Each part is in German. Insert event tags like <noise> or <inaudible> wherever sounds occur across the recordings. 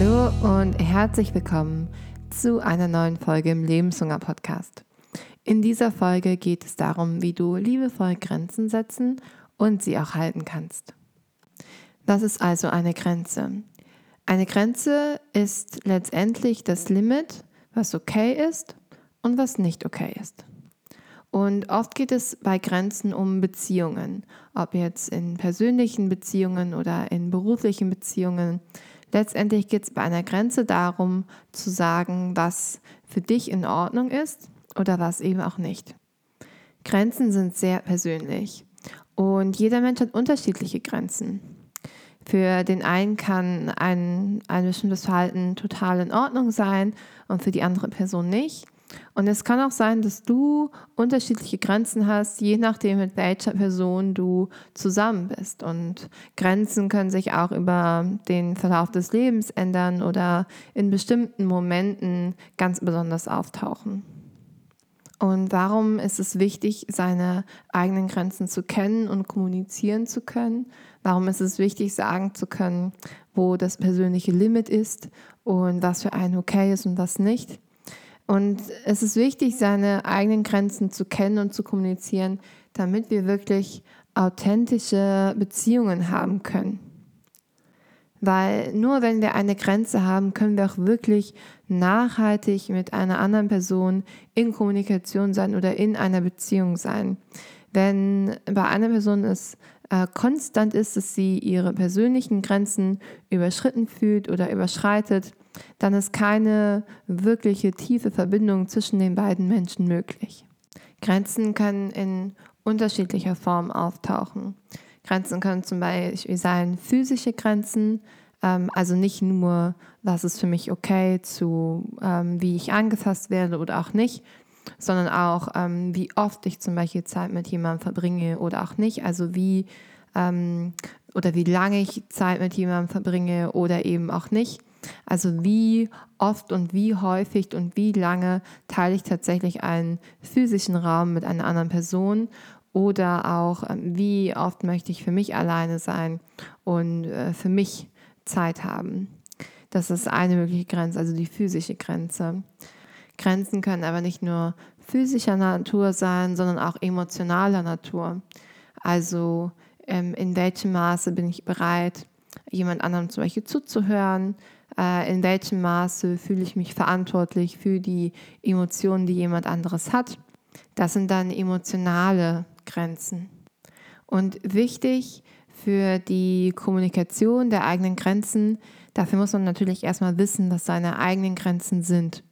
Hallo und herzlich willkommen zu einer neuen Folge im Lebenshunger Podcast. In dieser Folge geht es darum, wie du liebevoll Grenzen setzen und sie auch halten kannst. Was ist also eine Grenze? Eine Grenze ist letztendlich das Limit, was okay ist und was nicht okay ist. Und oft geht es bei Grenzen um Beziehungen, ob jetzt in persönlichen Beziehungen oder in beruflichen Beziehungen. Letztendlich geht es bei einer Grenze darum zu sagen, was für dich in Ordnung ist oder was eben auch nicht. Grenzen sind sehr persönlich und jeder Mensch hat unterschiedliche Grenzen. Für den einen kann ein, ein bestimmtes Verhalten total in Ordnung sein und für die andere Person nicht. Und es kann auch sein, dass du unterschiedliche Grenzen hast, je nachdem, mit welcher Person du zusammen bist. Und Grenzen können sich auch über den Verlauf des Lebens ändern oder in bestimmten Momenten ganz besonders auftauchen. Und warum ist es wichtig, seine eigenen Grenzen zu kennen und kommunizieren zu können? Warum ist es wichtig, sagen zu können, wo das persönliche Limit ist und was für einen okay ist und was nicht? Und es ist wichtig, seine eigenen Grenzen zu kennen und zu kommunizieren, damit wir wirklich authentische Beziehungen haben können. Weil nur wenn wir eine Grenze haben, können wir auch wirklich nachhaltig mit einer anderen Person in Kommunikation sein oder in einer Beziehung sein. Wenn bei einer Person es äh, konstant ist, dass sie ihre persönlichen Grenzen überschritten fühlt oder überschreitet, dann ist keine wirkliche tiefe Verbindung zwischen den beiden Menschen möglich. Grenzen können in unterschiedlicher Form auftauchen. Grenzen können zum Beispiel sein physische Grenzen, ähm, also nicht nur, was ist für mich okay zu, ähm, wie ich angefasst werde oder auch nicht, sondern auch, ähm, wie oft ich zum Beispiel Zeit mit jemandem verbringe oder auch nicht. Also wie oder wie lange ich Zeit mit jemandem verbringe oder eben auch nicht. Also wie oft und wie häufig und wie lange teile ich tatsächlich einen physischen Raum mit einer anderen Person oder auch ähm, wie oft möchte ich für mich alleine sein und äh, für mich Zeit haben. Das ist eine mögliche Grenze, also die physische Grenze. Grenzen können aber nicht nur physischer Natur sein, sondern auch emotionaler Natur. Also ähm, in welchem Maße bin ich bereit, jemand anderem zum Beispiel zuzuhören, in welchem Maße fühle ich mich verantwortlich für die Emotionen, die jemand anderes hat. Das sind dann emotionale Grenzen. Und wichtig für die Kommunikation der eigenen Grenzen, dafür muss man natürlich erstmal wissen, was seine eigenen Grenzen sind.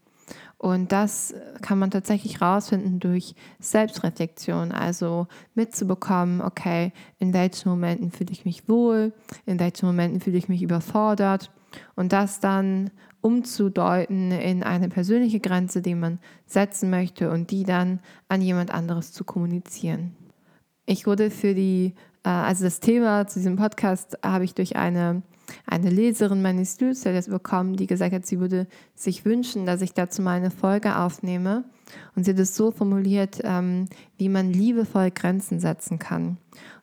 Und das kann man tatsächlich rausfinden durch Selbstreflexion, also mitzubekommen, okay, in welchen Momenten fühle ich mich wohl, in welchen Momenten fühle ich mich überfordert und das dann umzudeuten in eine persönliche Grenze, die man setzen möchte und die dann an jemand anderes zu kommunizieren. Ich wurde für die, äh, also das Thema zu diesem Podcast habe ich durch eine, eine Leserin meines Newsletters bekommen, die gesagt hat, sie würde sich wünschen, dass ich dazu meine Folge aufnehme. Und sie hat es so formuliert, ähm, wie man liebevoll Grenzen setzen kann.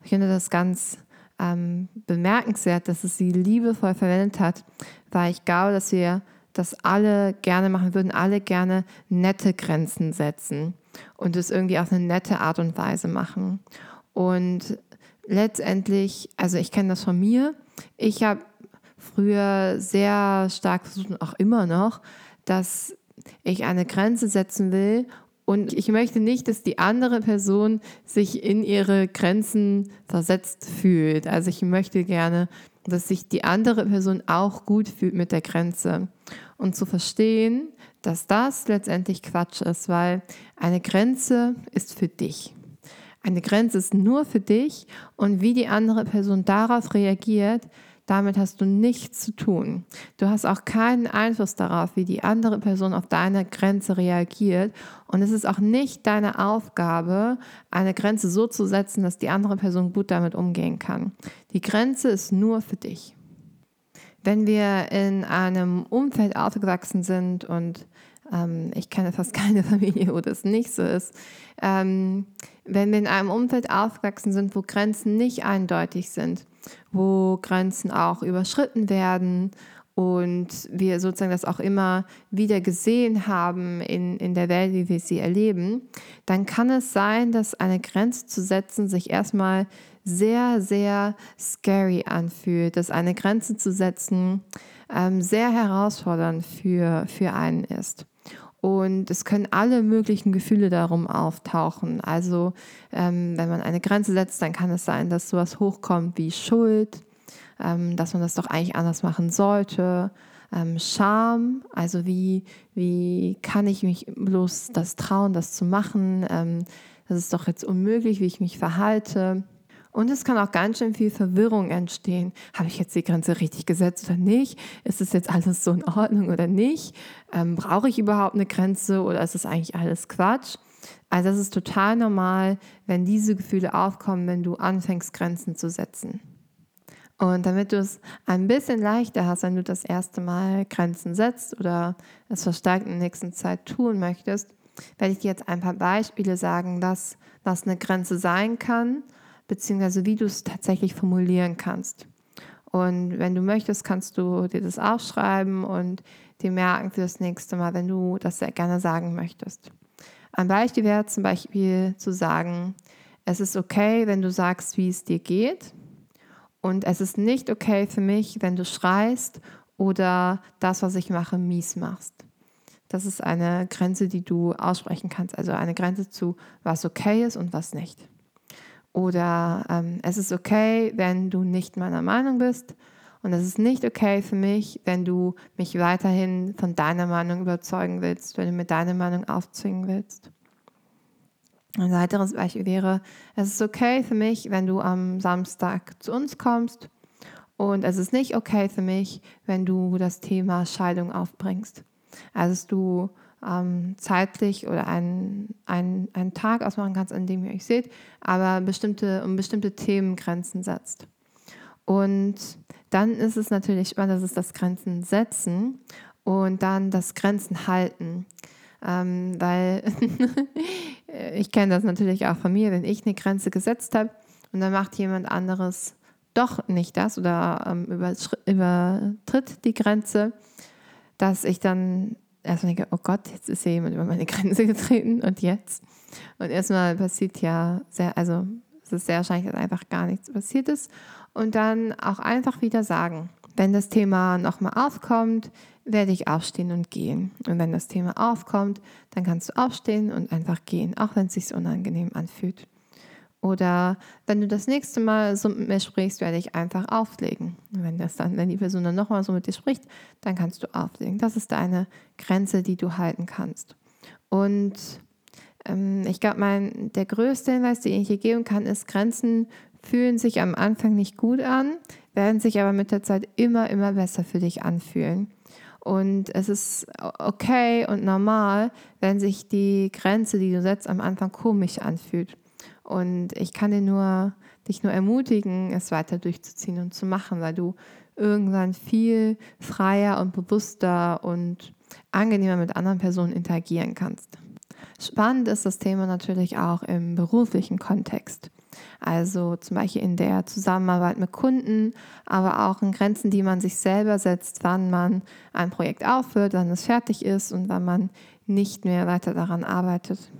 Ich finde das ganz ähm, bemerkenswert, dass es sie liebevoll verwendet hat, weil ich glaube, dass wir das alle gerne machen würden, alle gerne nette Grenzen setzen und es irgendwie auf eine nette Art und Weise machen. Und letztendlich, also ich kenne das von mir, ich habe früher sehr stark versucht auch immer noch, dass ich eine Grenze setzen will und ich möchte nicht, dass die andere Person sich in ihre Grenzen versetzt fühlt. Also ich möchte gerne, dass sich die andere Person auch gut fühlt mit der Grenze. Und zu verstehen, dass das letztendlich Quatsch ist, weil eine Grenze ist für dich. Eine Grenze ist nur für dich und wie die andere Person darauf reagiert, damit hast du nichts zu tun. Du hast auch keinen Einfluss darauf, wie die andere Person auf deine Grenze reagiert. Und es ist auch nicht deine Aufgabe, eine Grenze so zu setzen, dass die andere Person gut damit umgehen kann. Die Grenze ist nur für dich. Wenn wir in einem Umfeld aufgewachsen sind und ähm, ich kenne fast keine <laughs> Familie, wo das nicht so ist, ähm, wenn wir in einem Umfeld aufgewachsen sind, wo Grenzen nicht eindeutig sind, wo Grenzen auch überschritten werden und wir sozusagen das auch immer wieder gesehen haben in, in der Welt, wie wir sie erleben, dann kann es sein, dass eine Grenze zu setzen sich erstmal sehr, sehr scary anfühlt, dass eine Grenze zu setzen ähm, sehr herausfordernd für, für einen ist. Und es können alle möglichen Gefühle darum auftauchen. Also ähm, wenn man eine Grenze setzt, dann kann es sein, dass sowas hochkommt wie Schuld, ähm, dass man das doch eigentlich anders machen sollte. Ähm, Scham, also wie, wie kann ich mich bloß das trauen, das zu machen? Ähm, das ist doch jetzt unmöglich, wie ich mich verhalte. Und es kann auch ganz schön viel Verwirrung entstehen. Habe ich jetzt die Grenze richtig gesetzt oder nicht? Ist es jetzt alles so in Ordnung oder nicht? Ähm, Brauche ich überhaupt eine Grenze oder ist es eigentlich alles Quatsch? Also das ist total normal, wenn diese Gefühle aufkommen, wenn du anfängst, Grenzen zu setzen. Und damit du es ein bisschen leichter hast, wenn du das erste Mal Grenzen setzt oder es verstärkt in der nächsten Zeit tun möchtest, werde ich dir jetzt ein paar Beispiele sagen, dass was eine Grenze sein kann beziehungsweise wie du es tatsächlich formulieren kannst. Und wenn du möchtest, kannst du dir das aufschreiben und dir merken für das nächste Mal, wenn du das sehr gerne sagen möchtest. Ein Beispiel wäre zum Beispiel zu sagen, es ist okay, wenn du sagst, wie es dir geht. Und es ist nicht okay für mich, wenn du schreist oder das, was ich mache, mies machst. Das ist eine Grenze, die du aussprechen kannst. Also eine Grenze zu, was okay ist und was nicht. Oder ähm, es ist okay, wenn du nicht meiner Meinung bist. Und es ist nicht okay für mich, wenn du mich weiterhin von deiner Meinung überzeugen willst, wenn du mir deine Meinung aufzwingen willst. Ein weiteres Beispiel wäre, es ist okay für mich, wenn du am Samstag zu uns kommst. Und es ist nicht okay für mich, wenn du das Thema Scheidung aufbringst. Also du ähm, zeitlich oder einen, einen, Tag ausmachen kannst, an dem ihr euch seht, aber bestimmte, um bestimmte Themen Grenzen setzt. Und dann ist es natürlich spannend, das ist das Grenzen setzen und dann das Grenzen halten. Ähm, weil <laughs> ich kenne das natürlich auch von mir, wenn ich eine Grenze gesetzt habe und dann macht jemand anderes doch nicht das oder ähm, übertritt die Grenze, dass ich dann erstmal denke, oh Gott, jetzt ist ja jemand über meine Grenze getreten und jetzt. Und erstmal passiert ja sehr, also es ist sehr wahrscheinlich, dass einfach gar nichts passiert ist. Und dann auch einfach wieder sagen, wenn das Thema nochmal aufkommt, werde ich aufstehen und gehen. Und wenn das Thema aufkommt, dann kannst du aufstehen und einfach gehen, auch wenn es sich unangenehm anfühlt. Oder wenn du das nächste Mal so mit mir sprichst, werde ich einfach auflegen. Wenn das dann, wenn die Person dann nochmal so mit dir spricht, dann kannst du auflegen. Das ist deine Grenze, die du halten kannst. Und ähm, ich glaube, der größte Hinweis, den ich hier geben kann, ist, Grenzen fühlen sich am Anfang nicht gut an, werden sich aber mit der Zeit immer, immer besser für dich anfühlen. Und es ist okay und normal, wenn sich die Grenze, die du setzt, am Anfang komisch anfühlt. Und ich kann dir nur, dich nur ermutigen, es weiter durchzuziehen und zu machen, weil du irgendwann viel freier und bewusster und angenehmer mit anderen Personen interagieren kannst. Spannend ist das Thema natürlich auch im beruflichen Kontext. Also zum Beispiel in der Zusammenarbeit mit Kunden, aber auch in Grenzen, die man sich selber setzt, wann man ein Projekt aufhört, wann es fertig ist und wann man nicht mehr weiter daran arbeitet.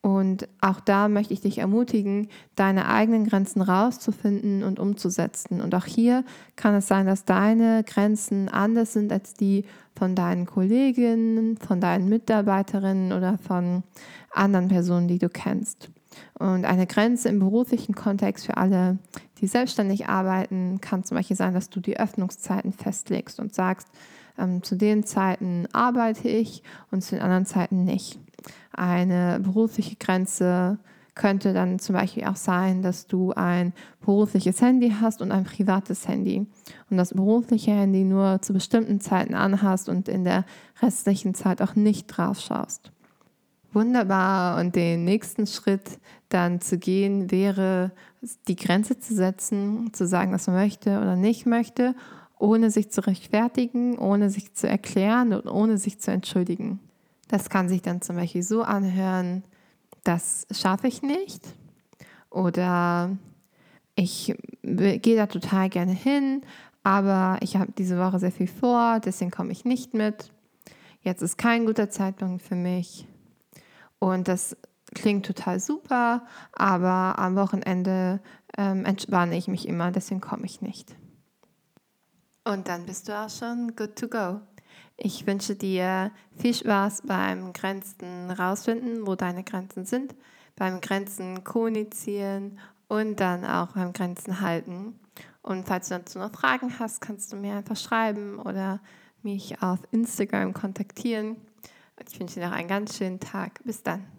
Und auch da möchte ich dich ermutigen, deine eigenen Grenzen rauszufinden und umzusetzen. Und auch hier kann es sein, dass deine Grenzen anders sind als die von deinen Kolleginnen, von deinen Mitarbeiterinnen oder von anderen Personen, die du kennst. Und eine Grenze im beruflichen Kontext für alle, die selbstständig arbeiten, kann zum Beispiel sein, dass du die Öffnungszeiten festlegst und sagst, ähm, zu den Zeiten arbeite ich und zu den anderen Zeiten nicht. Eine berufliche Grenze könnte dann zum Beispiel auch sein, dass du ein berufliches Handy hast und ein privates Handy und das berufliche Handy nur zu bestimmten Zeiten anhast und in der restlichen Zeit auch nicht drauf schaust. Wunderbar. Und den nächsten Schritt dann zu gehen wäre, die Grenze zu setzen, zu sagen, was man möchte oder nicht möchte, ohne sich zu rechtfertigen, ohne sich zu erklären und ohne sich zu entschuldigen. Das kann sich dann zum Beispiel so anhören, das schaffe ich nicht oder ich gehe da total gerne hin, aber ich habe diese Woche sehr viel vor, deswegen komme ich nicht mit. Jetzt ist kein guter Zeitpunkt für mich. Und das klingt total super, aber am Wochenende ähm, entspanne ich mich immer, deswegen komme ich nicht. Und dann bist du auch schon good to go. Ich wünsche dir viel Spaß beim Grenzen rausfinden, wo deine Grenzen sind, beim Grenzen kommunizieren und dann auch beim Grenzen halten. Und falls du dazu noch Fragen hast, kannst du mir einfach schreiben oder mich auf Instagram kontaktieren. Ich wünsche dir noch einen ganz schönen Tag. Bis dann.